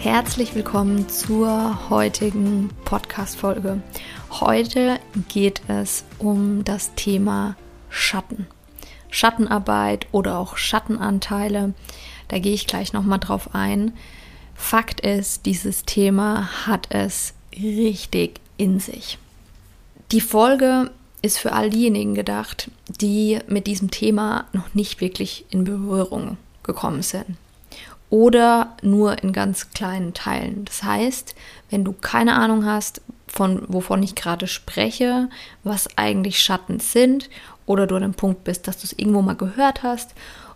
Herzlich willkommen zur heutigen Podcast-Folge. Heute geht es um das Thema Schatten. Schattenarbeit oder auch Schattenanteile. Da gehe ich gleich nochmal drauf ein. Fakt ist, dieses Thema hat es richtig in sich. Die Folge ist für all diejenigen gedacht, die mit diesem Thema noch nicht wirklich in Berührung gekommen sind. Oder nur in ganz kleinen Teilen. Das heißt, wenn du keine Ahnung hast, von wovon ich gerade spreche, was eigentlich Schatten sind, oder du an dem Punkt bist, dass du es irgendwo mal gehört hast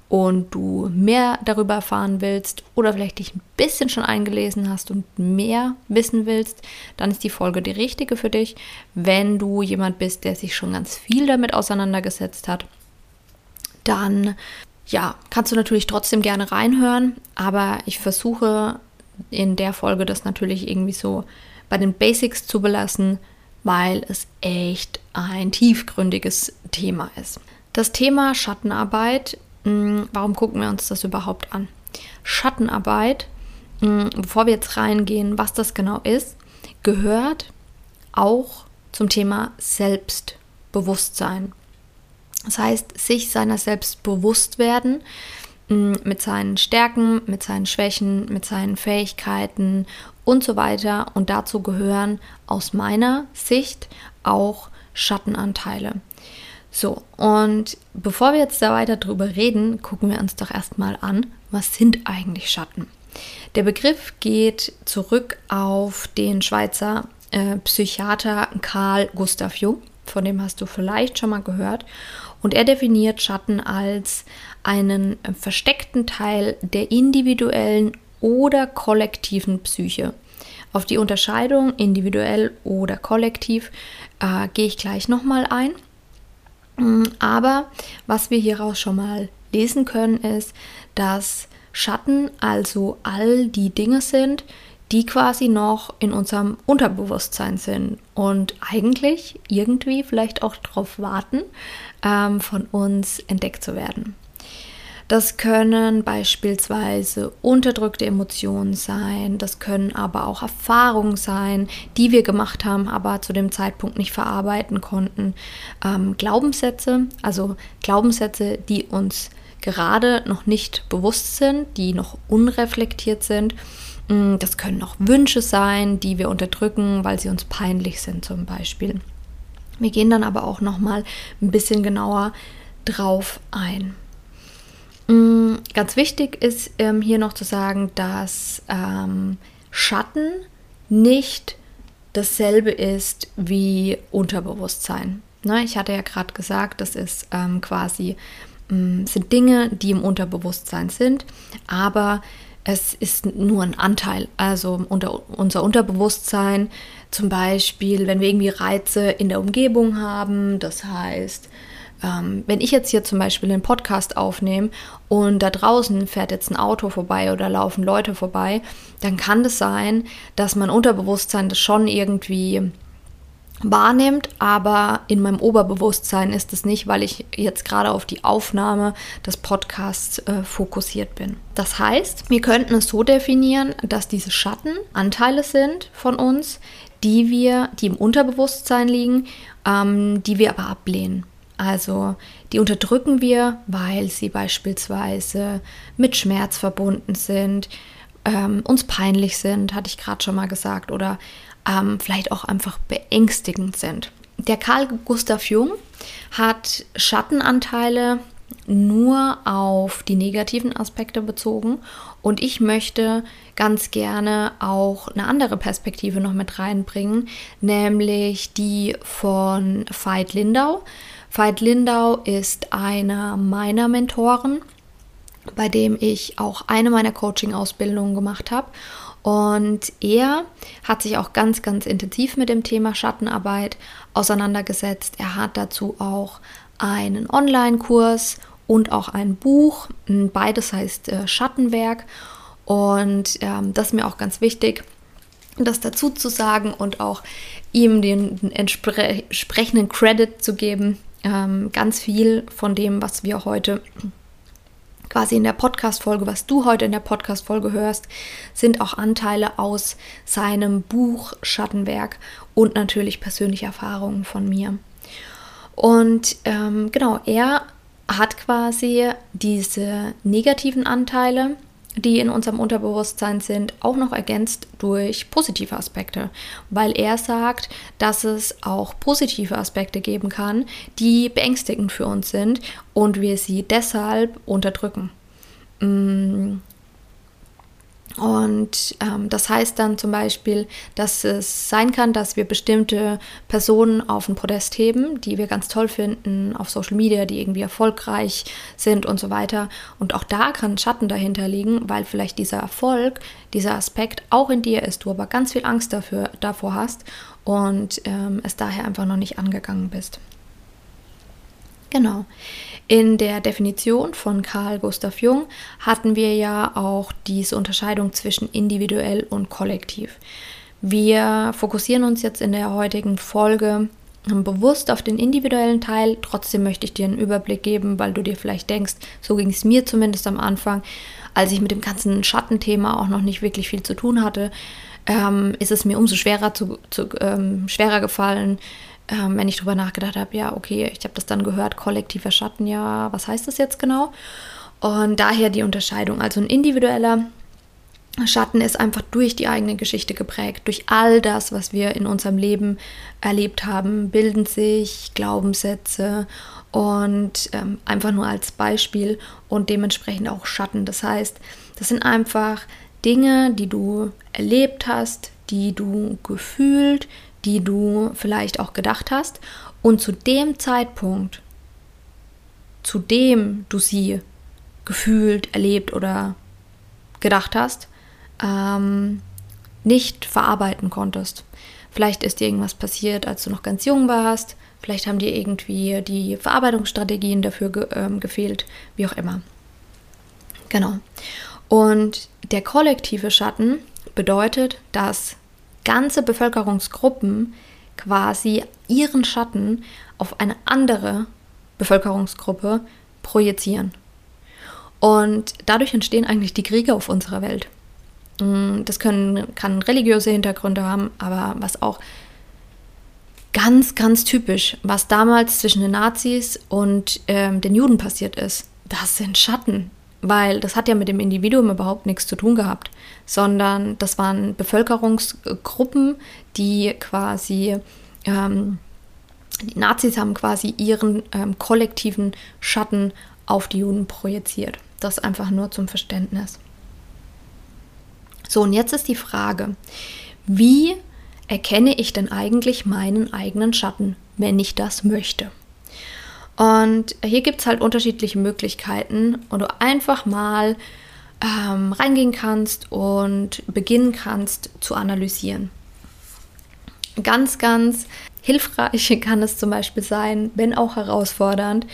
und du mehr darüber erfahren willst oder vielleicht dich ein bisschen schon eingelesen hast und mehr wissen willst, dann ist die Folge die richtige für dich. Wenn du jemand bist, der sich schon ganz viel damit auseinandergesetzt hat, dann ja, kannst du natürlich trotzdem gerne reinhören, aber ich versuche in der Folge das natürlich irgendwie so bei den Basics zu belassen, weil es echt ein tiefgründiges Thema ist. Das Thema Schattenarbeit Mm, warum gucken wir uns das überhaupt an? Schattenarbeit, mm, bevor wir jetzt reingehen, was das genau ist, gehört auch zum Thema Selbstbewusstsein. Das heißt, sich seiner selbst bewusst werden, mm, mit seinen Stärken, mit seinen Schwächen, mit seinen Fähigkeiten und so weiter. Und dazu gehören aus meiner Sicht auch Schattenanteile. So, und bevor wir jetzt da weiter drüber reden, gucken wir uns doch erstmal an, was sind eigentlich Schatten? Der Begriff geht zurück auf den Schweizer äh, Psychiater Carl Gustav Jung, von dem hast du vielleicht schon mal gehört. Und er definiert Schatten als einen äh, versteckten Teil der individuellen oder kollektiven Psyche. Auf die Unterscheidung individuell oder kollektiv äh, gehe ich gleich nochmal ein. Mm, aber was wir hieraus schon mal lesen können, ist, dass Schatten also all die Dinge sind, die quasi noch in unserem Unterbewusstsein sind und eigentlich irgendwie vielleicht auch darauf warten, ähm, von uns entdeckt zu werden. Das können beispielsweise unterdrückte Emotionen sein, das können aber auch Erfahrungen sein, die wir gemacht haben, aber zu dem Zeitpunkt nicht verarbeiten konnten. Ähm, Glaubenssätze, also Glaubenssätze, die uns gerade noch nicht bewusst sind, die noch unreflektiert sind. Mm, das können auch Wünsche sein, die wir unterdrücken, weil sie uns peinlich sind zum Beispiel. Wir gehen dann aber auch noch mal ein bisschen genauer drauf ein. Mm, ganz wichtig ist ähm, hier noch zu sagen, dass ähm, Schatten nicht dasselbe ist wie Unterbewusstsein. Ne, ich hatte ja gerade gesagt, das ist ähm, quasi mm, sind Dinge, die im Unterbewusstsein sind, aber es ist nur ein Anteil. Also unter, unser Unterbewusstsein, zum Beispiel, wenn wir irgendwie Reize in der Umgebung haben, das heißt, ähm, wenn ich jetzt hier zum Beispiel einen Podcast aufnehme und da draußen fährt jetzt ein Auto vorbei oder laufen Leute vorbei, dann kann es das sein, dass mein Unterbewusstsein das schon irgendwie wahrnimmt, aber in meinem Oberbewusstsein ist es nicht, weil ich jetzt gerade auf die Aufnahme des Podcasts äh, fokussiert bin. Das heißt, wir könnten es so definieren, dass diese Schatten Anteile sind von uns, die wir, die im Unterbewusstsein liegen, ähm, die wir aber ablehnen. Also die unterdrücken wir, weil sie beispielsweise mit Schmerz verbunden sind, ähm, uns peinlich sind, hatte ich gerade schon mal gesagt, oder ähm, vielleicht auch einfach beängstigend sind. Der Karl Gustav Jung hat Schattenanteile nur auf die negativen Aspekte bezogen und ich möchte ganz gerne auch eine andere Perspektive noch mit reinbringen, nämlich die von Veit Lindau. Veit Lindau ist einer meiner Mentoren, bei dem ich auch eine meiner Coaching-Ausbildungen gemacht habe. Und er hat sich auch ganz, ganz intensiv mit dem Thema Schattenarbeit auseinandergesetzt. Er hat dazu auch einen Online-Kurs und auch ein Buch. Beides heißt äh, Schattenwerk. Und ähm, das ist mir auch ganz wichtig, das dazu zu sagen und auch ihm den entsprechenden Credit zu geben. Ähm, ganz viel von dem, was wir heute quasi in der Podcast-Folge, was du heute in der Podcast-Folge hörst, sind auch Anteile aus seinem Buch Schattenwerk und natürlich persönliche Erfahrungen von mir. Und ähm, genau, er hat quasi diese negativen Anteile die in unserem Unterbewusstsein sind, auch noch ergänzt durch positive Aspekte, weil er sagt, dass es auch positive Aspekte geben kann, die beängstigend für uns sind und wir sie deshalb unterdrücken. Und ähm, das heißt dann zum Beispiel, dass es sein kann, dass wir bestimmte Personen auf ein Podest heben, die wir ganz toll finden, auf Social Media, die irgendwie erfolgreich sind und so weiter. Und auch da kann Schatten dahinter liegen, weil vielleicht dieser Erfolg, dieser Aspekt auch in dir ist, du aber ganz viel Angst dafür, davor hast und ähm, es daher einfach noch nicht angegangen bist. Genau. In der Definition von Carl Gustav Jung hatten wir ja auch diese Unterscheidung zwischen individuell und kollektiv. Wir fokussieren uns jetzt in der heutigen Folge bewusst auf den individuellen Teil. Trotzdem möchte ich dir einen Überblick geben, weil du dir vielleicht denkst, so ging es mir zumindest am Anfang, als ich mit dem ganzen Schattenthema auch noch nicht wirklich viel zu tun hatte, ähm, ist es mir umso schwerer, zu, zu ähm, schwerer gefallen, ähm, wenn ich drüber nachgedacht habe, ja, okay, ich habe das dann gehört, kollektiver Schatten, ja, was heißt das jetzt genau? Und daher die Unterscheidung. Also ein individueller Schatten ist einfach durch die eigene Geschichte geprägt. Durch all das, was wir in unserem Leben erlebt haben, bilden sich Glaubenssätze und ähm, einfach nur als Beispiel und dementsprechend auch Schatten. Das heißt, das sind einfach Dinge, die du erlebt hast, die du gefühlt, die du vielleicht auch gedacht hast und zu dem Zeitpunkt, zu dem du sie gefühlt, erlebt oder gedacht hast, ähm, nicht verarbeiten konntest. Vielleicht ist dir irgendwas passiert, als du noch ganz jung warst. Vielleicht haben dir irgendwie die Verarbeitungsstrategien dafür ge ähm, gefehlt, wie auch immer. Genau. Und der kollektive Schatten bedeutet, dass ganze Bevölkerungsgruppen quasi ihren Schatten auf eine andere Bevölkerungsgruppe projizieren. Und dadurch entstehen eigentlich die Kriege auf unserer Welt. Mm, das können, kann religiöse Hintergründe haben, aber was auch ganz, ganz typisch, was damals zwischen den Nazis und ähm, den Juden passiert ist, das sind Schatten weil das hat ja mit dem Individuum überhaupt nichts zu tun gehabt, sondern das waren Bevölkerungsgruppen, die quasi, ähm, die Nazis haben quasi ihren ähm, kollektiven Schatten auf die Juden projiziert. Das einfach nur zum Verständnis. So, und jetzt ist die Frage, wie erkenne ich denn eigentlich meinen eigenen Schatten, wenn ich das möchte? Und hier gibt es halt unterschiedliche Möglichkeiten, wo du einfach mal ähm, reingehen kannst und beginnen kannst zu analysieren. Ganz, ganz hilfreich kann es zum Beispiel sein, wenn auch herausfordernd,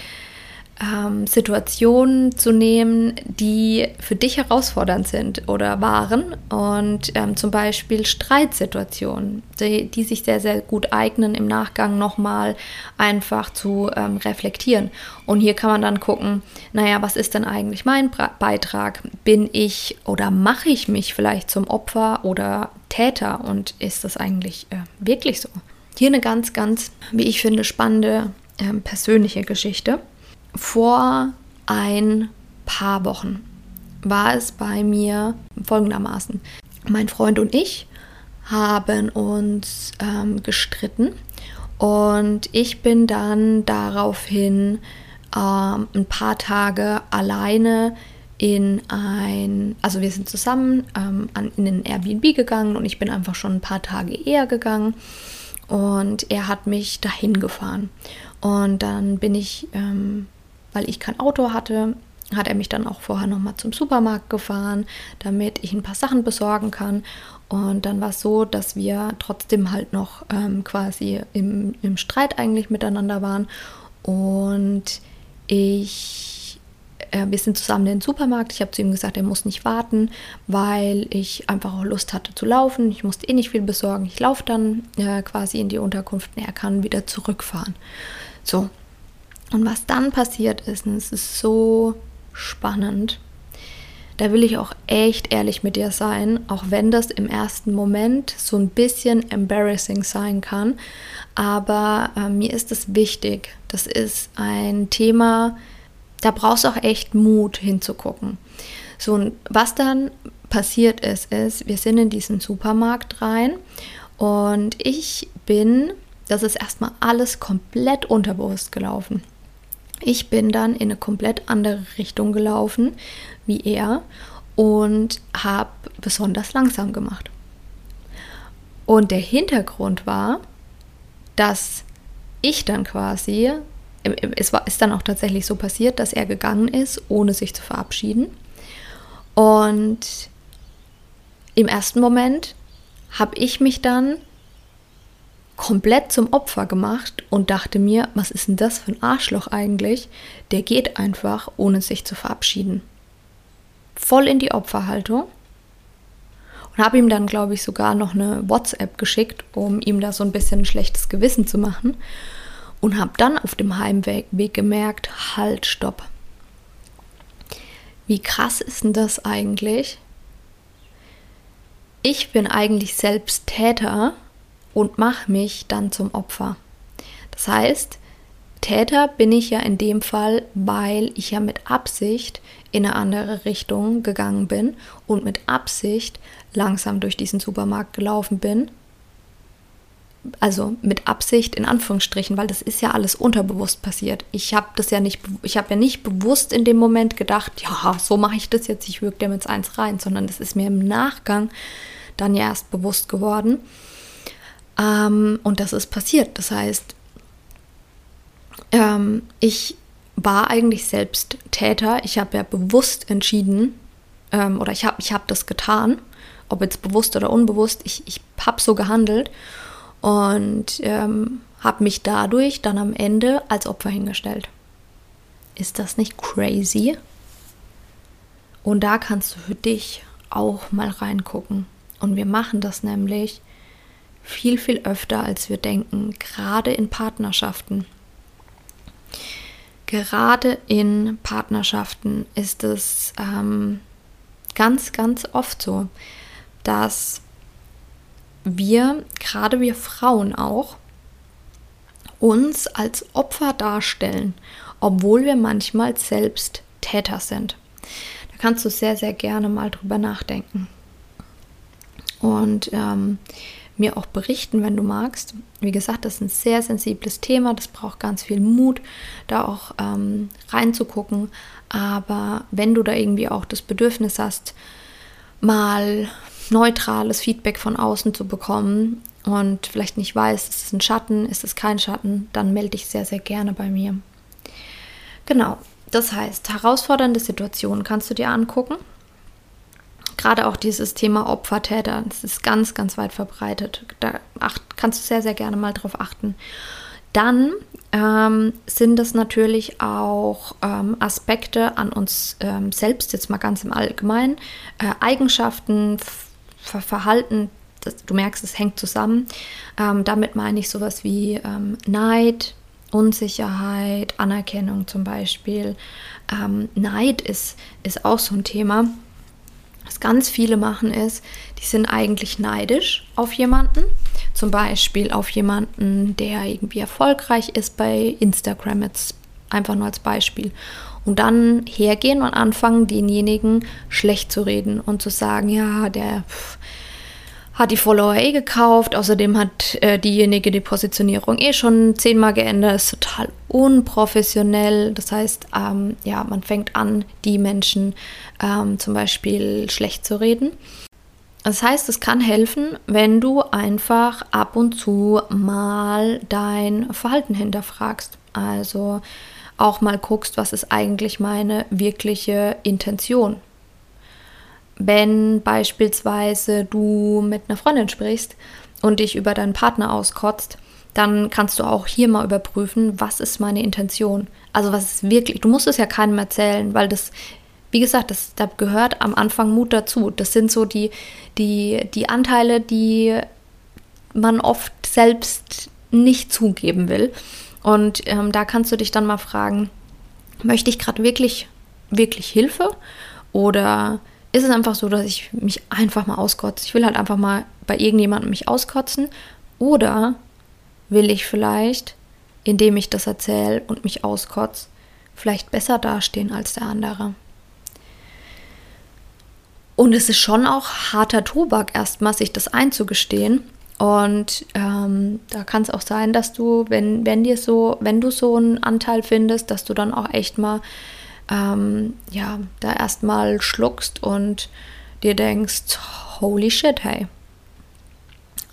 ähm, Situationen zu nehmen, die für dich herausfordernd sind oder waren und ähm, zum Beispiel Streitsituationen, die, die, sich sehr, sehr gut eignen, im Nachgang nochmal einfach zu ähm, reflektieren. Und hier kann man dann gucken, naja, was ist denn eigentlich mein Beitrag? Bin ich oder mache ich mich vielleicht zum Opfer oder Täter und ist das eigentlich äh, wirklich so? Hier eine ganz, ganz, wie ich finde, spannende ähm, persönliche Geschichte vor ein paar Wochen war es bei mir folgendermaßen. Mein Freund und ich haben uns ähm, gestritten und ich bin dann daraufhin ähm, ein paar Tage alleine in ein, also wir sind zusammen ähm, an, in den Airbnb gegangen und ich bin einfach schon ein paar Tage eher gegangen und er hat mich dahin gefahren. Und dann bin ich, ähm, weil ich kein Auto hatte, hat er mich dann auch vorher nochmal zum Supermarkt gefahren, damit ich ein paar Sachen besorgen kann. Und dann war es so, dass wir trotzdem halt noch ähm, quasi im, im Streit eigentlich miteinander waren. Und ich, äh, wir sind zusammen in den Supermarkt. Ich habe zu ihm gesagt, er muss nicht warten, weil ich einfach auch Lust hatte zu laufen. Ich musste eh nicht viel besorgen. Ich laufe dann äh, quasi in die Unterkunft und er kann wieder zurückfahren. So. Und was dann passiert ist, und es ist so spannend, da will ich auch echt ehrlich mit dir sein, auch wenn das im ersten Moment so ein bisschen embarrassing sein kann. Aber äh, mir ist es wichtig. Das ist ein Thema, da brauchst du auch echt Mut hinzugucken. So, und was dann passiert ist, ist, wir sind in diesen Supermarkt rein und ich bin, das ist erstmal alles komplett unterbewusst gelaufen. Ich bin dann in eine komplett andere Richtung gelaufen wie er und habe besonders langsam gemacht. Und der Hintergrund war, dass ich dann quasi, es war, ist dann auch tatsächlich so passiert, dass er gegangen ist, ohne sich zu verabschieden. Und im ersten Moment habe ich mich dann komplett zum Opfer gemacht und dachte mir, was ist denn das für ein Arschloch eigentlich? Der geht einfach, ohne sich zu verabschieden. Voll in die Opferhaltung. Und habe ihm dann, glaube ich, sogar noch eine WhatsApp geschickt, um ihm da so ein bisschen ein schlechtes Gewissen zu machen. Und habe dann auf dem Heimweg gemerkt, halt, stopp. Wie krass ist denn das eigentlich? Ich bin eigentlich selbst Täter und mache mich dann zum Opfer. Das heißt, Täter bin ich ja in dem Fall, weil ich ja mit Absicht in eine andere Richtung gegangen bin und mit Absicht langsam durch diesen Supermarkt gelaufen bin. Also mit Absicht in Anführungsstrichen, weil das ist ja alles unterbewusst passiert. Ich habe das ja nicht, ich habe ja nicht bewusst in dem Moment gedacht, ja, so mache ich das jetzt, ich wirke dem jetzt eins rein, sondern das ist mir im Nachgang dann ja erst bewusst geworden. Ähm, und das ist passiert. Das heißt, ähm, ich war eigentlich selbst Täter. Ich habe ja bewusst entschieden, ähm, oder ich habe ich hab das getan, ob jetzt bewusst oder unbewusst. Ich, ich habe so gehandelt und ähm, habe mich dadurch dann am Ende als Opfer hingestellt. Ist das nicht crazy? Und da kannst du für dich auch mal reingucken. Und wir machen das nämlich viel, viel öfter, als wir denken, gerade in Partnerschaften. Gerade in Partnerschaften ist es ähm, ganz, ganz oft so, dass wir, gerade wir Frauen auch, uns als Opfer darstellen, obwohl wir manchmal selbst Täter sind. Da kannst du sehr, sehr gerne mal drüber nachdenken. Und ähm, mir auch berichten, wenn du magst. Wie gesagt, das ist ein sehr sensibles Thema, das braucht ganz viel Mut, da auch ähm, reinzugucken. Aber wenn du da irgendwie auch das Bedürfnis hast, mal neutrales Feedback von außen zu bekommen und vielleicht nicht weißt, ist es ein Schatten, ist es kein Schatten, dann melde dich sehr, sehr gerne bei mir. Genau, das heißt, herausfordernde Situationen kannst du dir angucken gerade auch dieses Thema Opfer-Täter, das ist ganz, ganz weit verbreitet. Da acht, kannst du sehr, sehr gerne mal drauf achten. Dann ähm, sind es natürlich auch ähm, Aspekte an uns ähm, selbst, jetzt mal ganz im Allgemeinen, äh, Eigenschaften, Ver Verhalten, das, du merkst, es hängt zusammen. Ähm, damit meine ich sowas wie ähm, Neid, Unsicherheit, Anerkennung zum Beispiel. Ähm, Neid ist, ist auch so ein Thema was ganz viele machen ist, die sind eigentlich neidisch auf jemanden. Zum Beispiel auf jemanden, der irgendwie erfolgreich ist bei Instagram, jetzt einfach nur als Beispiel. Und dann hergehen und anfangen, denjenigen schlecht zu reden und zu sagen, ja, der, hat die Follower eh gekauft. Außerdem hat äh, diejenige die Positionierung eh schon zehnmal geändert. Ist total unprofessionell. Das heißt, ähm, ja, man fängt an, die Menschen ähm, zum Beispiel schlecht zu reden. Das heißt, es kann helfen, wenn du einfach ab und zu mal dein Verhalten hinterfragst. Also auch mal guckst, was ist eigentlich meine wirkliche Intention wenn beispielsweise du mit einer Freundin sprichst und dich über deinen Partner auskotzt, dann kannst du auch hier mal überprüfen, was ist meine Intention. Also was ist wirklich, du musst es ja keinem erzählen, weil das, wie gesagt, das, da gehört am Anfang Mut dazu. Das sind so die, die, die Anteile, die man oft selbst nicht zugeben will. Und ähm, da kannst du dich dann mal fragen, möchte ich gerade wirklich, wirklich Hilfe? Oder ist es einfach so, dass ich mich einfach mal auskotze. Ich will halt einfach mal bei irgendjemandem mich auskotzen. Oder will ich vielleicht, indem ich das erzähle und mich auskotze, vielleicht besser dastehen als der andere. Und es ist schon auch harter Tobak, erstmal sich das einzugestehen. Und ähm, da kann es auch sein, dass du, wenn, wenn dir so, wenn du so einen Anteil findest, dass du dann auch echt mal ähm, ja, da erstmal schluckst und dir denkst, holy shit, hey.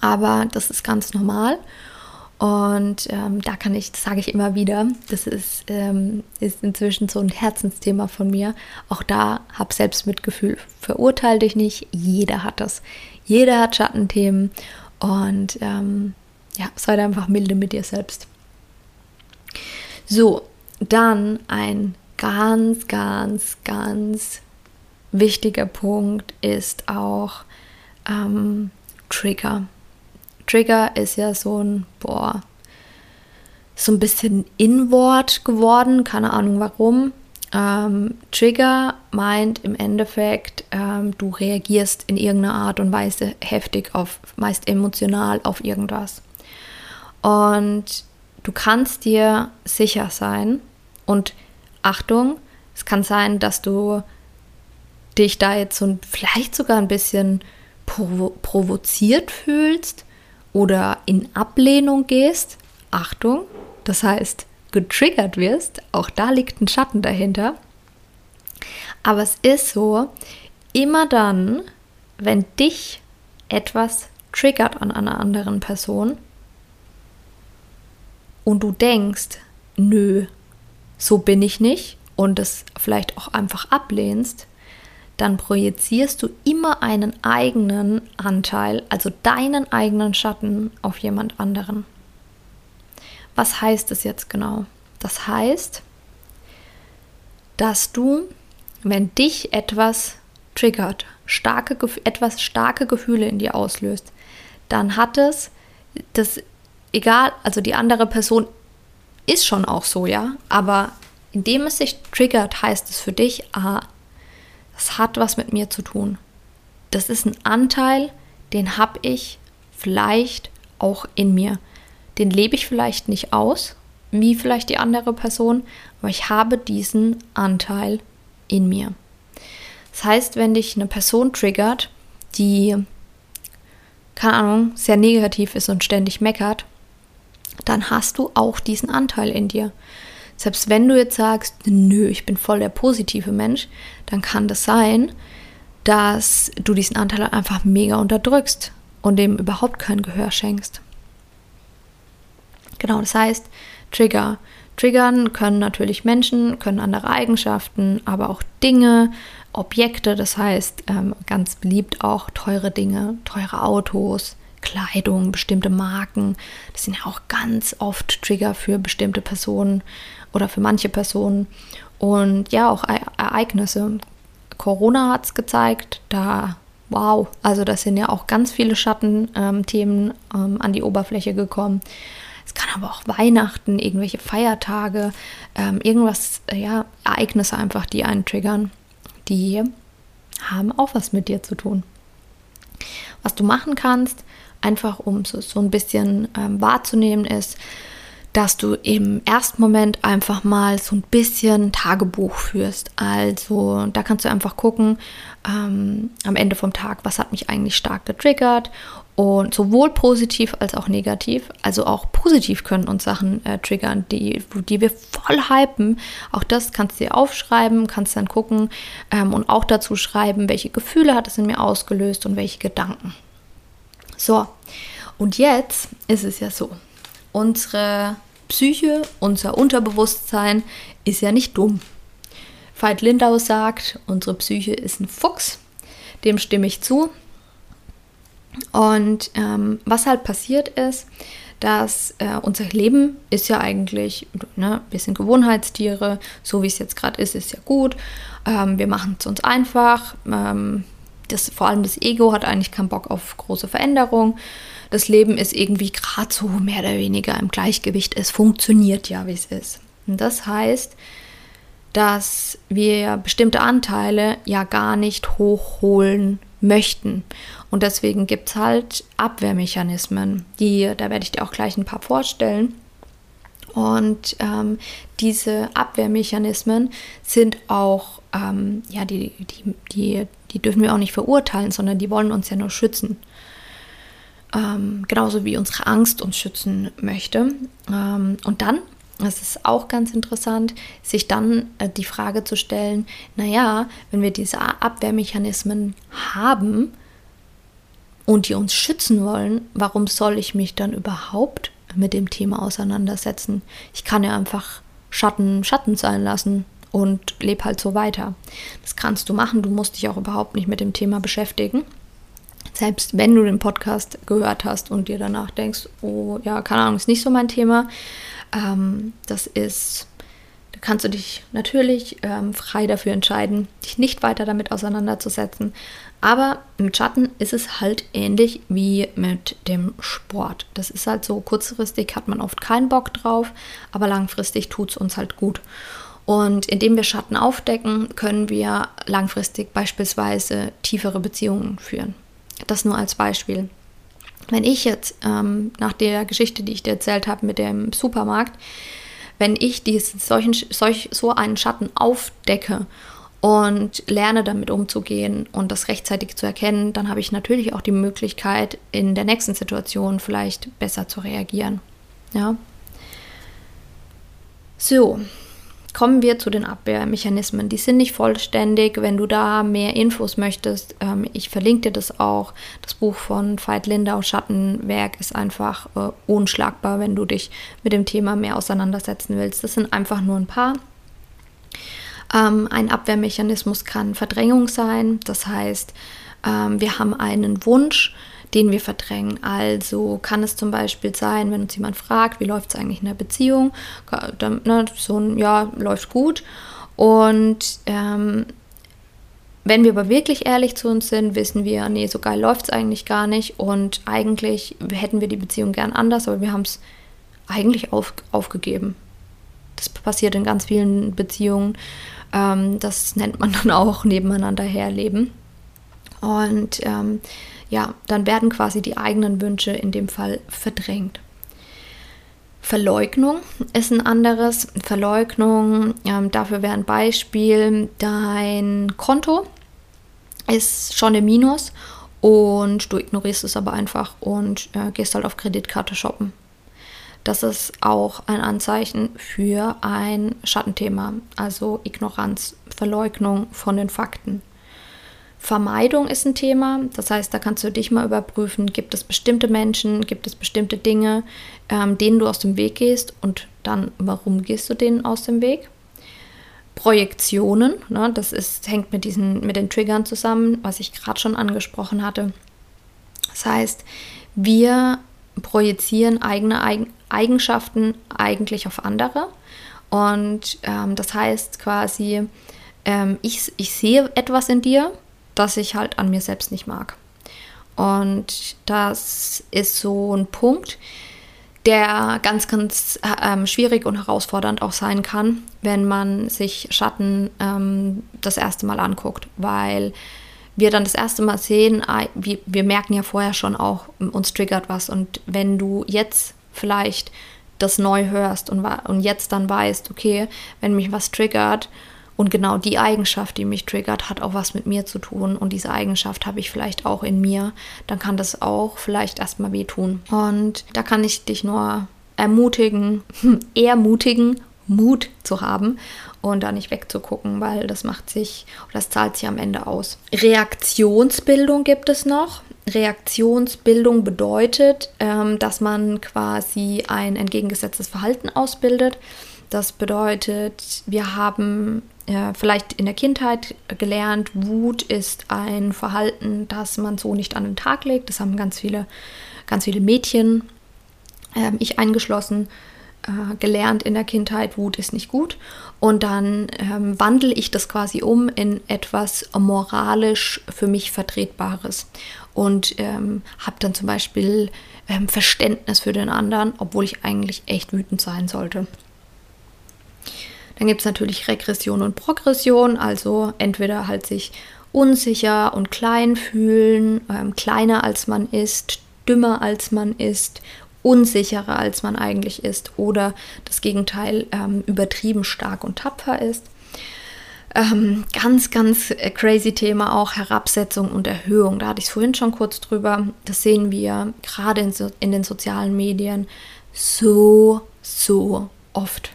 Aber das ist ganz normal. Und ähm, da kann ich, das sage ich immer wieder, das ist, ähm, ist inzwischen so ein Herzensthema von mir. Auch da hab Selbstmitgefühl. Verurteile dich nicht, jeder hat das. Jeder hat Schattenthemen. Und ähm, ja, sei einfach milde mit dir selbst. So, dann ein ganz, ganz, ganz wichtiger Punkt ist auch ähm, Trigger. Trigger ist ja so ein, boah, so ein bisschen Inwort geworden, keine Ahnung warum. Ähm, Trigger meint im Endeffekt, ähm, du reagierst in irgendeiner Art und Weise heftig auf, meist emotional auf irgendwas. Und du kannst dir sicher sein und Achtung, es kann sein, dass du dich da jetzt so vielleicht sogar ein bisschen provo provoziert fühlst oder in Ablehnung gehst. Achtung, das heißt, getriggert wirst. Auch da liegt ein Schatten dahinter. Aber es ist so, immer dann, wenn dich etwas triggert an einer anderen Person und du denkst, nö, so bin ich nicht und es vielleicht auch einfach ablehnst, dann projizierst du immer einen eigenen Anteil, also deinen eigenen Schatten auf jemand anderen. Was heißt es jetzt genau? Das heißt, dass du, wenn dich etwas triggert, starke, etwas starke Gefühle in dir auslöst, dann hat es das, egal, also die andere Person ist schon auch so, ja. Aber indem es sich triggert, heißt es für dich, ah, das hat was mit mir zu tun. Das ist ein Anteil, den habe ich vielleicht auch in mir. Den lebe ich vielleicht nicht aus, wie vielleicht die andere Person, aber ich habe diesen Anteil in mir. Das heißt, wenn dich eine Person triggert, die, keine Ahnung, sehr negativ ist und ständig meckert, dann hast du auch diesen Anteil in dir. Selbst wenn du jetzt sagst, nö, ich bin voll der positive Mensch, dann kann das sein, dass du diesen Anteil einfach mega unterdrückst und dem überhaupt kein Gehör schenkst. Genau, das heißt, Trigger. Triggern können natürlich Menschen, können andere Eigenschaften, aber auch Dinge, Objekte, das heißt ähm, ganz beliebt auch teure Dinge, teure Autos, Kleidung, bestimmte Marken. Das sind ja auch ganz oft Trigger für bestimmte Personen oder für manche Personen. Und ja, auch e Ereignisse. Corona hat es gezeigt, da, wow, also da sind ja auch ganz viele Schattenthemen ähm, ähm, an die Oberfläche gekommen. Es kann aber auch Weihnachten, irgendwelche Feiertage, ähm, irgendwas, ja, Ereignisse einfach, die einen triggern, die haben auch was mit dir zu tun. Was du machen kannst, einfach um so, so ein bisschen ähm, wahrzunehmen, ist, dass du im ersten Moment einfach mal so ein bisschen Tagebuch führst. Also da kannst du einfach gucken, ähm, am Ende vom Tag, was hat mich eigentlich stark getriggert und sowohl positiv als auch negativ. Also auch positiv können uns Sachen äh, triggern, die, die wir voll hypen. Auch das kannst du dir aufschreiben, kannst dann gucken ähm, und auch dazu schreiben, welche Gefühle hat es in mir ausgelöst und welche Gedanken. So, und jetzt ist es ja so. Unsere Psyche, unser Unterbewusstsein ist ja nicht dumm. Veit Lindau sagt, unsere Psyche ist ein Fuchs. Dem stimme ich zu. Und ähm, was halt passiert ist, dass äh, unser Leben ist ja eigentlich ne, ein bisschen Gewohnheitstiere, so wie es jetzt gerade ist, ist ja gut. Ähm, wir machen es uns einfach. Ähm, das, vor allem das Ego hat eigentlich keinen Bock auf große Veränderungen das Leben ist irgendwie gerade so mehr oder weniger im Gleichgewicht. Es funktioniert ja, wie es ist. Und das heißt, dass wir bestimmte Anteile ja gar nicht hochholen möchten. Und deswegen gibt es halt Abwehrmechanismen, die, da werde ich dir auch gleich ein paar vorstellen. Und ähm, diese Abwehrmechanismen sind auch, ähm, ja, die, die, die, die dürfen wir auch nicht verurteilen, sondern die wollen uns ja nur schützen ähm, genauso wie unsere Angst uns schützen möchte. Ähm, und dann, das ist auch ganz interessant, sich dann äh, die Frage zu stellen, naja, wenn wir diese Abwehrmechanismen haben und die uns schützen wollen, warum soll ich mich dann überhaupt mit dem Thema auseinandersetzen? Ich kann ja einfach Schatten Schatten sein lassen und lebe halt so weiter. Das kannst du machen, du musst dich auch überhaupt nicht mit dem Thema beschäftigen selbst wenn du den Podcast gehört hast und dir danach denkst, oh ja, keine Ahnung, ist nicht so mein Thema, ähm, das ist, da kannst du dich natürlich ähm, frei dafür entscheiden, dich nicht weiter damit auseinanderzusetzen. Aber mit Schatten ist es halt ähnlich wie mit dem Sport. Das ist halt so, kurzfristig hat man oft keinen Bock drauf, aber langfristig tut es uns halt gut. Und indem wir Schatten aufdecken, können wir langfristig beispielsweise tiefere Beziehungen führen. Das nur als Beispiel. Wenn ich jetzt ähm, nach der Geschichte, die ich dir erzählt habe mit dem Supermarkt, wenn ich diesen, solchen, solch, so einen Schatten aufdecke und lerne damit umzugehen und das rechtzeitig zu erkennen, dann habe ich natürlich auch die Möglichkeit, in der nächsten Situation vielleicht besser zu reagieren. Ja. So, Kommen wir zu den Abwehrmechanismen. Die sind nicht vollständig. Wenn du da mehr Infos möchtest, ähm, ich verlinke dir das auch. Das Buch von Veit Lindau, Schattenwerk, ist einfach äh, unschlagbar, wenn du dich mit dem Thema mehr auseinandersetzen willst. Das sind einfach nur ein paar. Ähm, ein Abwehrmechanismus kann Verdrängung sein. Das heißt, ähm, wir haben einen Wunsch, den wir verdrängen. Also kann es zum Beispiel sein, wenn uns jemand fragt, wie läuft es eigentlich in der Beziehung, dann, ne, so ein Ja, läuft gut. Und ähm, wenn wir aber wirklich ehrlich zu uns sind, wissen wir, nee, so geil läuft es eigentlich gar nicht und eigentlich hätten wir die Beziehung gern anders, aber wir haben es eigentlich auf, aufgegeben. Das passiert in ganz vielen Beziehungen. Ähm, das nennt man dann auch nebeneinander herleben. Und ähm, ja, dann werden quasi die eigenen Wünsche in dem Fall verdrängt. Verleugnung ist ein anderes. Verleugnung, ähm, dafür wäre ein Beispiel, dein Konto ist schon im Minus und du ignorierst es aber einfach und äh, gehst halt auf Kreditkarte shoppen. Das ist auch ein Anzeichen für ein Schattenthema, also Ignoranz, Verleugnung von den Fakten. Vermeidung ist ein Thema. Das heißt, da kannst du dich mal überprüfen, gibt es bestimmte Menschen, gibt es bestimmte Dinge, ähm, denen du aus dem Weg gehst und dann, warum gehst du denen aus dem Weg? Projektionen, ne, das ist, hängt mit, diesen, mit den Triggern zusammen, was ich gerade schon angesprochen hatte. Das heißt, wir projizieren eigene Eigenschaften eigentlich auf andere. Und ähm, das heißt quasi, ähm, ich, ich sehe etwas in dir das ich halt an mir selbst nicht mag. Und das ist so ein Punkt, der ganz, ganz ähm, schwierig und herausfordernd auch sein kann, wenn man sich Schatten ähm, das erste Mal anguckt, weil wir dann das erste Mal sehen, wir, wir merken ja vorher schon auch, uns triggert was. Und wenn du jetzt vielleicht das neu hörst und, und jetzt dann weißt, okay, wenn mich was triggert und genau die Eigenschaft, die mich triggert, hat auch was mit mir zu tun und diese Eigenschaft habe ich vielleicht auch in mir, dann kann das auch vielleicht erstmal wehtun. Und da kann ich dich nur ermutigen, ermutigen, Mut zu haben und da nicht wegzugucken, weil das macht sich, das zahlt sich am Ende aus. Reaktionsbildung gibt es noch. Reaktionsbildung bedeutet, ähm, dass man quasi ein entgegengesetztes Verhalten ausbildet. Das bedeutet, wir haben äh, vielleicht in der Kindheit gelernt, Wut ist ein Verhalten, das man so nicht an den Tag legt. Das haben ganz viele, ganz viele Mädchen, äh, ich eingeschlossen, äh, gelernt in der Kindheit, Wut ist nicht gut. Und dann ähm, wandle ich das quasi um in etwas moralisch für mich Vertretbares. Und ähm, habe dann zum Beispiel ähm, Verständnis für den anderen, obwohl ich eigentlich echt wütend sein sollte. Dann gibt es natürlich Regression und Progression, also entweder halt sich unsicher und klein fühlen, ähm, kleiner als man ist, dümmer als man ist unsicherer, als man eigentlich ist, oder das Gegenteil ähm, übertrieben stark und tapfer ist. Ähm, ganz, ganz crazy Thema auch Herabsetzung und Erhöhung. Da hatte ich es vorhin schon kurz drüber. Das sehen wir gerade in, so, in den sozialen Medien so, so oft.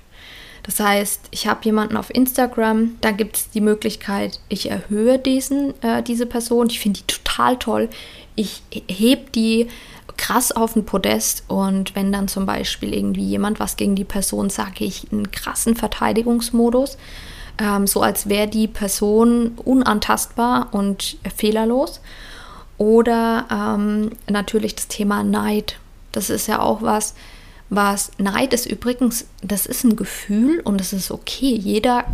Das heißt, ich habe jemanden auf Instagram, da gibt es die Möglichkeit, ich erhöhe diesen, äh, diese Person. Ich finde die total toll. Ich heb die krass auf den Podest und wenn dann zum Beispiel irgendwie jemand was gegen die Person sage ich einen krassen Verteidigungsmodus, ähm, so als wäre die Person unantastbar und fehlerlos. Oder ähm, natürlich das Thema Neid. Das ist ja auch was, was Neid ist übrigens, das ist ein Gefühl und das ist okay. Jeder,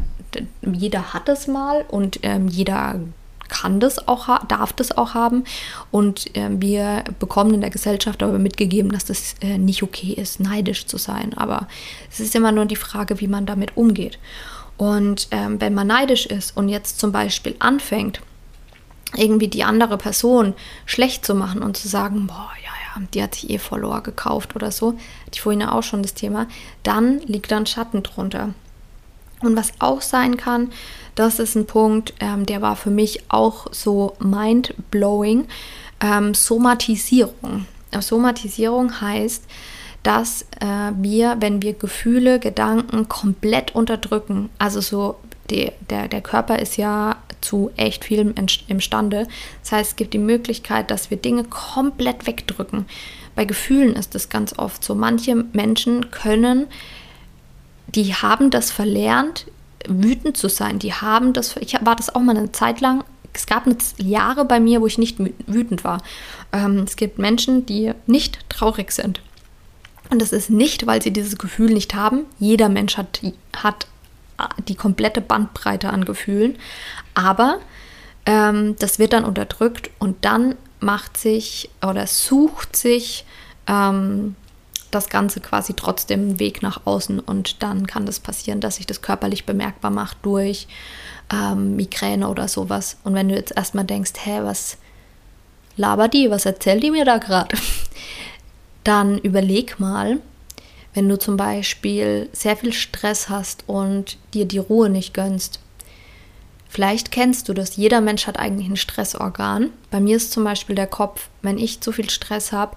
jeder hat es mal und ähm, jeder kann das auch, darf das auch haben. Und äh, wir bekommen in der Gesellschaft aber mitgegeben, dass das äh, nicht okay ist, neidisch zu sein. Aber es ist immer nur die Frage, wie man damit umgeht. Und ähm, wenn man neidisch ist und jetzt zum Beispiel anfängt, irgendwie die andere Person schlecht zu machen und zu sagen, boah, ja, ja, die hat sich eh Follower gekauft oder so, hatte ich vorhin ja auch schon das Thema, dann liegt da ein Schatten drunter. Und was auch sein kann, das ist ein Punkt, ähm, der war für mich auch so mind-blowing. Ähm, Somatisierung. Somatisierung heißt, dass äh, wir, wenn wir Gefühle, Gedanken komplett unterdrücken, also so die, der, der Körper ist ja zu echt vielem imstande. Das heißt, es gibt die Möglichkeit, dass wir Dinge komplett wegdrücken. Bei Gefühlen ist das ganz oft so. Manche Menschen können, die haben das verlernt, wütend zu sein. Die haben das, ich war das auch mal eine Zeit lang. Es gab Jahre bei mir, wo ich nicht wütend war. Ähm, es gibt Menschen, die nicht traurig sind. Und das ist nicht, weil sie dieses Gefühl nicht haben. Jeder Mensch hat, hat die komplette Bandbreite an Gefühlen. Aber ähm, das wird dann unterdrückt und dann macht sich oder sucht sich ähm, das Ganze quasi trotzdem einen Weg nach außen und dann kann das passieren, dass sich das körperlich bemerkbar macht durch ähm, Migräne oder sowas. Und wenn du jetzt erstmal denkst, hä, was labert die, was erzählt die mir da gerade? Dann überleg mal, wenn du zum Beispiel sehr viel Stress hast und dir die Ruhe nicht gönnst. Vielleicht kennst du das. Jeder Mensch hat eigentlich ein Stressorgan. Bei mir ist zum Beispiel der Kopf. Wenn ich zu viel Stress habe,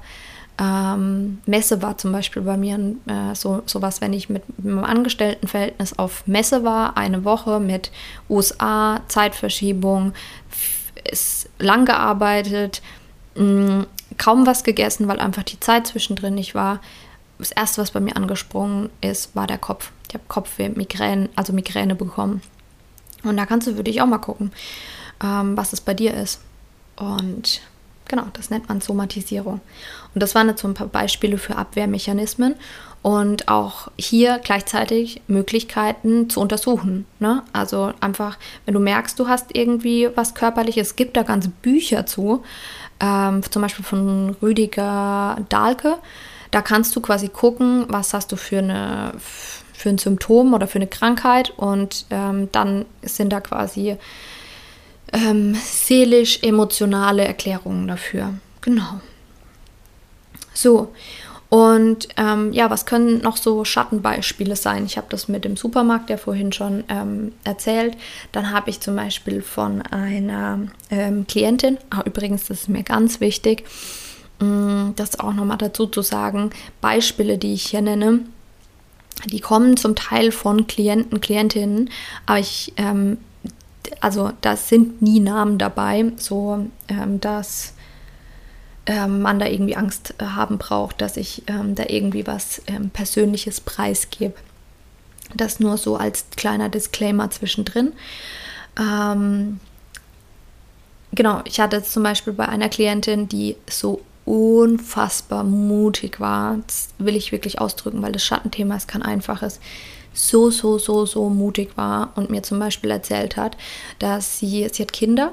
ähm, Messe war zum Beispiel bei mir äh, so sowas, wenn ich mit, mit meinem Angestelltenverhältnis auf Messe war, eine Woche mit USA, Zeitverschiebung, ist lang gearbeitet, mh, mm, kaum was gegessen, weil einfach die Zeit zwischendrin nicht war. Das erste, was bei mir angesprungen ist, war der Kopf. Ich habe Kopfweh, Migräne, also Migräne bekommen. Und da kannst du für dich auch mal gucken, ähm, was es bei dir ist. Und Genau, das nennt man Somatisierung. Und das waren jetzt so ein paar Beispiele für Abwehrmechanismen und auch hier gleichzeitig Möglichkeiten zu untersuchen. Ne? Also einfach, wenn du merkst, du hast irgendwie was Körperliches, es gibt da ganze Bücher zu, ähm, zum Beispiel von Rüdiger Dahlke. Da kannst du quasi gucken, was hast du für eine für ein Symptom oder für eine Krankheit und ähm, dann sind da quasi ähm, seelisch-emotionale Erklärungen dafür. Genau. So, Und ähm, ja, was können noch so Schattenbeispiele sein? Ich habe das mit dem Supermarkt ja vorhin schon ähm, erzählt. Dann habe ich zum Beispiel von einer ähm, Klientin, ah, übrigens, das ist mir ganz wichtig, das auch nochmal dazu zu sagen, Beispiele, die ich hier nenne, die kommen zum Teil von Klienten, Klientinnen, aber ich, ähm, also da sind nie Namen dabei, so ähm, dass ähm, man da irgendwie Angst äh, haben braucht, dass ich ähm, da irgendwie was ähm, Persönliches preisgebe. Das nur so als kleiner Disclaimer zwischendrin. Ähm, genau, ich hatte zum Beispiel bei einer Klientin, die so unfassbar mutig war. Das will ich wirklich ausdrücken, weil das Schattenthema ist kein einfaches. So, so, so, so mutig war und mir zum Beispiel erzählt hat, dass sie, sie hat Kinder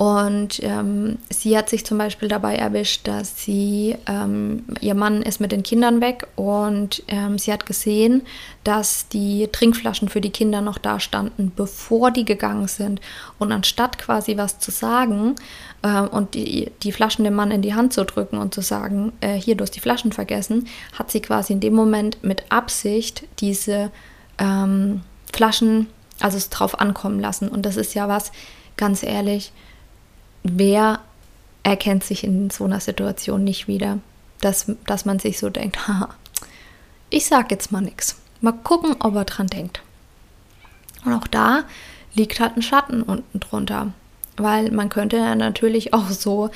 und ähm, sie hat sich zum Beispiel dabei erwischt, dass sie, ähm, ihr Mann ist mit den Kindern weg und ähm, sie hat gesehen, dass die Trinkflaschen für die Kinder noch da standen, bevor die gegangen sind. Und anstatt quasi was zu sagen äh, und die, die Flaschen dem Mann in die Hand zu drücken und zu sagen, äh, hier, du hast die Flaschen vergessen, hat sie quasi in dem Moment mit Absicht diese ähm, Flaschen, also es drauf ankommen lassen. Und das ist ja was, ganz ehrlich, wer erkennt sich in so einer Situation nicht wieder, dass, dass man sich so denkt, haha, ich sag jetzt mal nichts. Mal gucken, ob er dran denkt. Und auch da liegt halt ein Schatten unten drunter. Weil man könnte ja natürlich auch so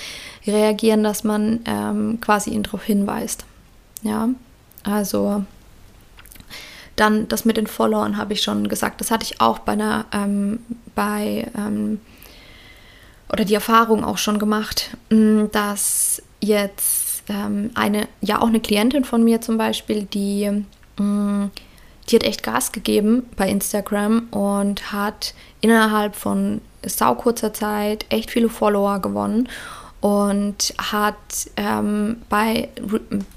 reagieren, dass man ähm, quasi ihn darauf hinweist. Ja, also dann das mit den Followern habe ich schon gesagt. Das hatte ich auch bei einer, ähm, bei ähm, oder die Erfahrung auch schon gemacht, mm, dass jetzt ähm, eine, ja auch eine Klientin von mir zum Beispiel, die, mm, die hat echt Gas gegeben bei Instagram und hat innerhalb von sau kurzer Zeit echt viele Follower gewonnen und hat ähm, bei,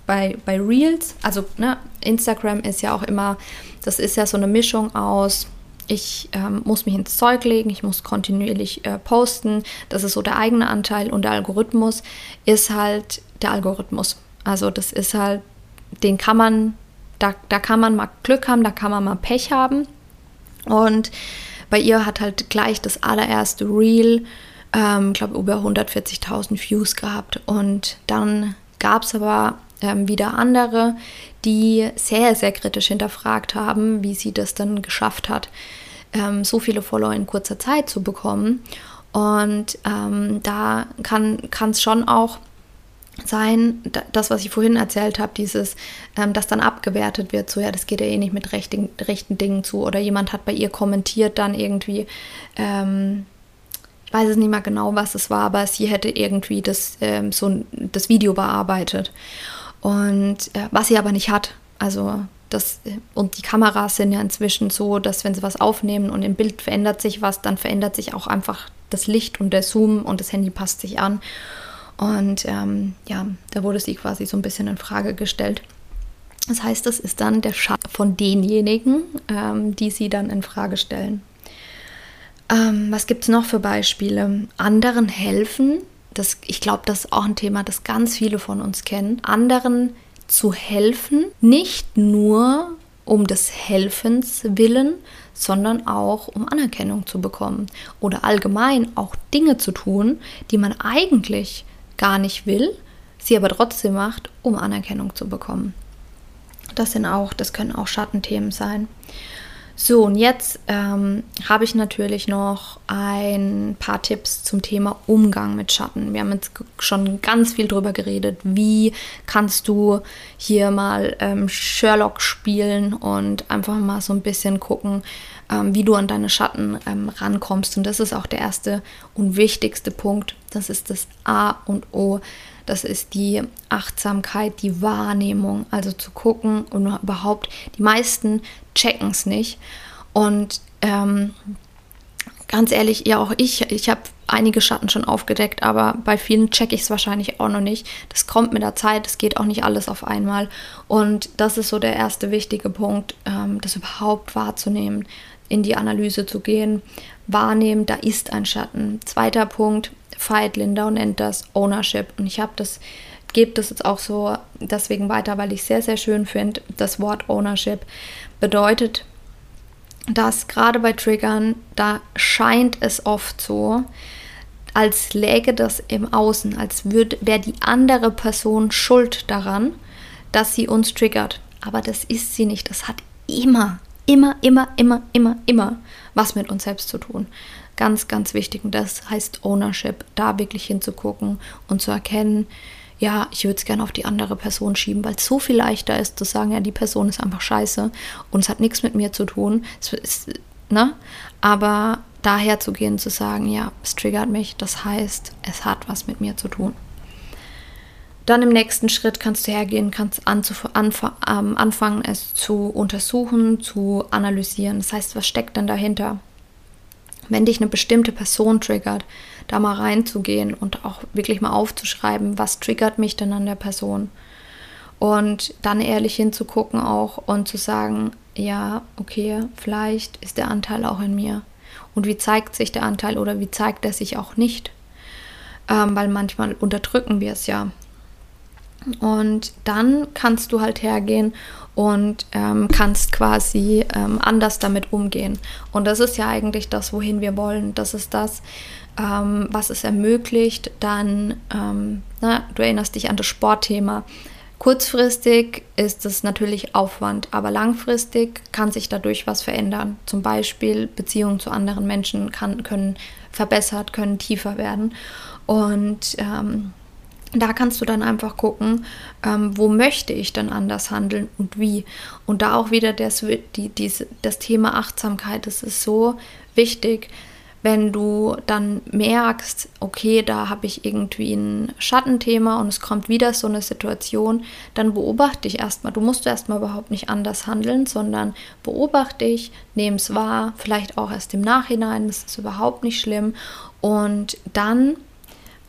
bei, bei Reels, also ne, Instagram ist ja auch immer, das ist ja so eine Mischung aus ich ähm, muss mich ins Zeug legen, ich muss kontinuierlich äh, posten. Das ist so der eigene Anteil und der Algorithmus ist halt der Algorithmus. Also das ist halt, den kann man, da, da kann man mal Glück haben, da kann man mal Pech haben. Und bei ihr hat halt gleich das allererste Reel, ähm, glaube über 140.000 Views gehabt. Und dann gab es aber ähm, wieder andere, die sehr, sehr kritisch hinterfragt haben, wie sie das dann geschafft hat, ähm, so viele Follower in kurzer Zeit zu bekommen. Und ähm, da kann es schon auch sein, das, was ich vorhin erzählt habe, dieses, ähm, dass dann abgewertet wird, so ja, das geht ja eh nicht mit rechten, rechten Dingen zu. Oder jemand hat bei ihr kommentiert dann irgendwie, ähm, ich weiß es nicht mehr genau, was es war, aber sie hätte irgendwie das, ähm, so das Video bearbeitet. Und äh, was sie aber nicht hat. Also das, und die Kameras sind ja inzwischen so, dass wenn sie was aufnehmen und im Bild verändert sich was, dann verändert sich auch einfach das Licht und der Zoom und das Handy passt sich an. Und ähm, ja, da wurde sie quasi so ein bisschen in Frage gestellt. Das heißt, das ist dann der Schatten von denjenigen, ähm, die sie dann in Frage stellen. Ähm, was gibt es noch für Beispiele? Anderen helfen, das, ich glaube, das ist auch ein Thema, das ganz viele von uns kennen, anderen zu helfen, nicht nur um des Helfens willen, sondern auch um Anerkennung zu bekommen oder allgemein auch Dinge zu tun, die man eigentlich gar nicht will, sie aber trotzdem macht, um Anerkennung zu bekommen. Das sind auch, das können auch Schattenthemen sein. So, und jetzt ähm, habe ich natürlich noch ein paar Tipps zum Thema Umgang mit Schatten. Wir haben jetzt schon ganz viel darüber geredet. Wie kannst du hier mal ähm, Sherlock spielen und einfach mal so ein bisschen gucken, ähm, wie du an deine Schatten ähm, rankommst. Und das ist auch der erste und wichtigste Punkt. Das ist das A und O das ist die Achtsamkeit, die Wahrnehmung, also zu gucken und überhaupt, die meisten checken es nicht. Und ähm, ganz ehrlich, ja auch ich, ich habe einige Schatten schon aufgedeckt, aber bei vielen checke ich es wahrscheinlich auch noch nicht. Das kommt mit der Zeit, es geht auch nicht alles auf einmal. Und das ist so der erste wichtige Punkt, ähm, das überhaupt wahrzunehmen, in die Analyse zu gehen, wahrnehmen, da ist ein Schatten. Zweiter Punkt, Veit Lindau nennt das Ownership. Und ich habe das gebe das jetzt auch so deswegen weiter, weil ich sehr, sehr schön finde. Das Wort Ownership bedeutet, dass gerade bei Triggern, da scheint es oft so, als läge das im Außen, als wäre die andere Person schuld daran, dass sie uns triggert. Aber das ist sie nicht. Das hat immer, immer, immer, immer, immer, immer was mit uns selbst zu tun. Ganz, ganz wichtig. Und das heißt Ownership, da wirklich hinzugucken und zu erkennen, ja, ich würde es gerne auf die andere Person schieben, weil es so viel leichter ist zu sagen, ja, die Person ist einfach scheiße und es hat nichts mit mir zu tun. Es ist, ne? Aber daher zu gehen, zu sagen, ja, es triggert mich, das heißt, es hat was mit mir zu tun. Dann im nächsten Schritt kannst du hergehen, kannst ähm, anfangen, es zu untersuchen, zu analysieren. Das heißt, was steckt denn dahinter? Wenn dich eine bestimmte Person triggert, da mal reinzugehen und auch wirklich mal aufzuschreiben, was triggert mich denn an der Person? Und dann ehrlich hinzugucken auch und zu sagen, ja, okay, vielleicht ist der Anteil auch in mir. Und wie zeigt sich der Anteil oder wie zeigt er sich auch nicht? Ähm, weil manchmal unterdrücken wir es ja. Und dann kannst du halt hergehen und ähm, kannst quasi ähm, anders damit umgehen. Und das ist ja eigentlich das, wohin wir wollen. Das ist das, ähm, was es ermöglicht. Dann, ähm, na, du erinnerst dich an das Sportthema. Kurzfristig ist es natürlich Aufwand, aber langfristig kann sich dadurch was verändern. Zum Beispiel Beziehungen zu anderen Menschen kann, können verbessert, können tiefer werden. Und ähm, da kannst du dann einfach gucken, ähm, wo möchte ich dann anders handeln und wie. Und da auch wieder das, die, diese, das Thema Achtsamkeit, das ist so wichtig, wenn du dann merkst, okay, da habe ich irgendwie ein Schattenthema und es kommt wieder so eine Situation, dann beobachte dich erstmal. Du musst erstmal überhaupt nicht anders handeln, sondern beobachte dich, nehme es wahr, vielleicht auch erst im Nachhinein, das ist überhaupt nicht schlimm. Und dann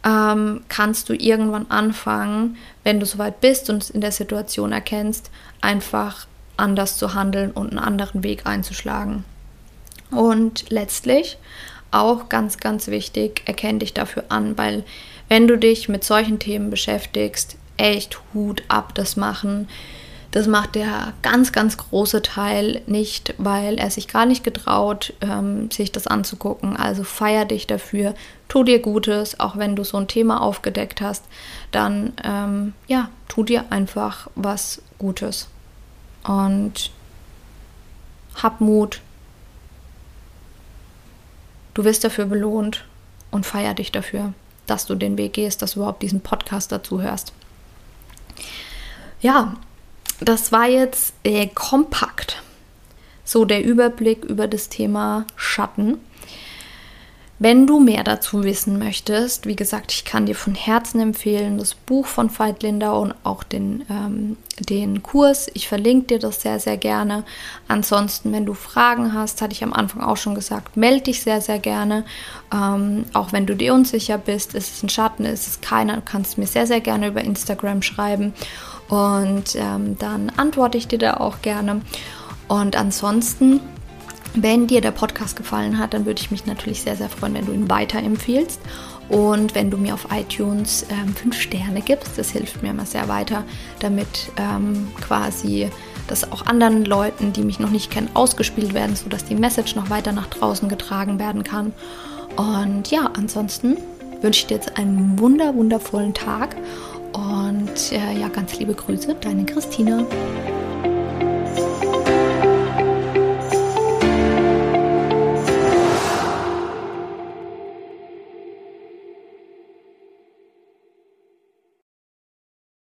ähm, kannst du irgendwann anfangen, wenn du soweit bist und es in der Situation erkennst, einfach anders zu handeln und einen anderen Weg einzuschlagen. Und letztlich auch ganz, ganz wichtig, erkenne dich dafür an, weil wenn du dich mit solchen Themen beschäftigst, echt Hut ab, das machen das macht der ganz, ganz große Teil nicht, weil er sich gar nicht getraut, ähm, sich das anzugucken. Also feier dich dafür, tu dir Gutes, auch wenn du so ein Thema aufgedeckt hast, dann ähm, ja, tu dir einfach was Gutes. Und hab Mut. Du wirst dafür belohnt und feier dich dafür, dass du den Weg gehst, dass du überhaupt diesen Podcast dazu hörst. Ja, das war jetzt äh, kompakt. So der Überblick über das Thema Schatten. Wenn du mehr dazu wissen möchtest, wie gesagt, ich kann dir von Herzen empfehlen, das Buch von Veit Lindau und auch den, ähm, den Kurs. Ich verlinke dir das sehr, sehr gerne. Ansonsten, wenn du Fragen hast, hatte ich am Anfang auch schon gesagt, melde dich sehr, sehr gerne. Ähm, auch wenn du dir unsicher bist, ist es ein Schatten, ist es keiner, du kannst mir sehr, sehr gerne über Instagram schreiben. Und ähm, dann antworte ich dir da auch gerne. Und ansonsten, wenn dir der Podcast gefallen hat, dann würde ich mich natürlich sehr, sehr freuen, wenn du ihn weiterempfiehlst. Und wenn du mir auf iTunes ähm, fünf Sterne gibst, das hilft mir immer sehr weiter, damit ähm, quasi das auch anderen Leuten, die mich noch nicht kennen, ausgespielt werden, sodass die Message noch weiter nach draußen getragen werden kann. Und ja, ansonsten wünsche ich dir jetzt einen wunder, wundervollen Tag und äh, ja, ganz liebe Grüße, deine Christina.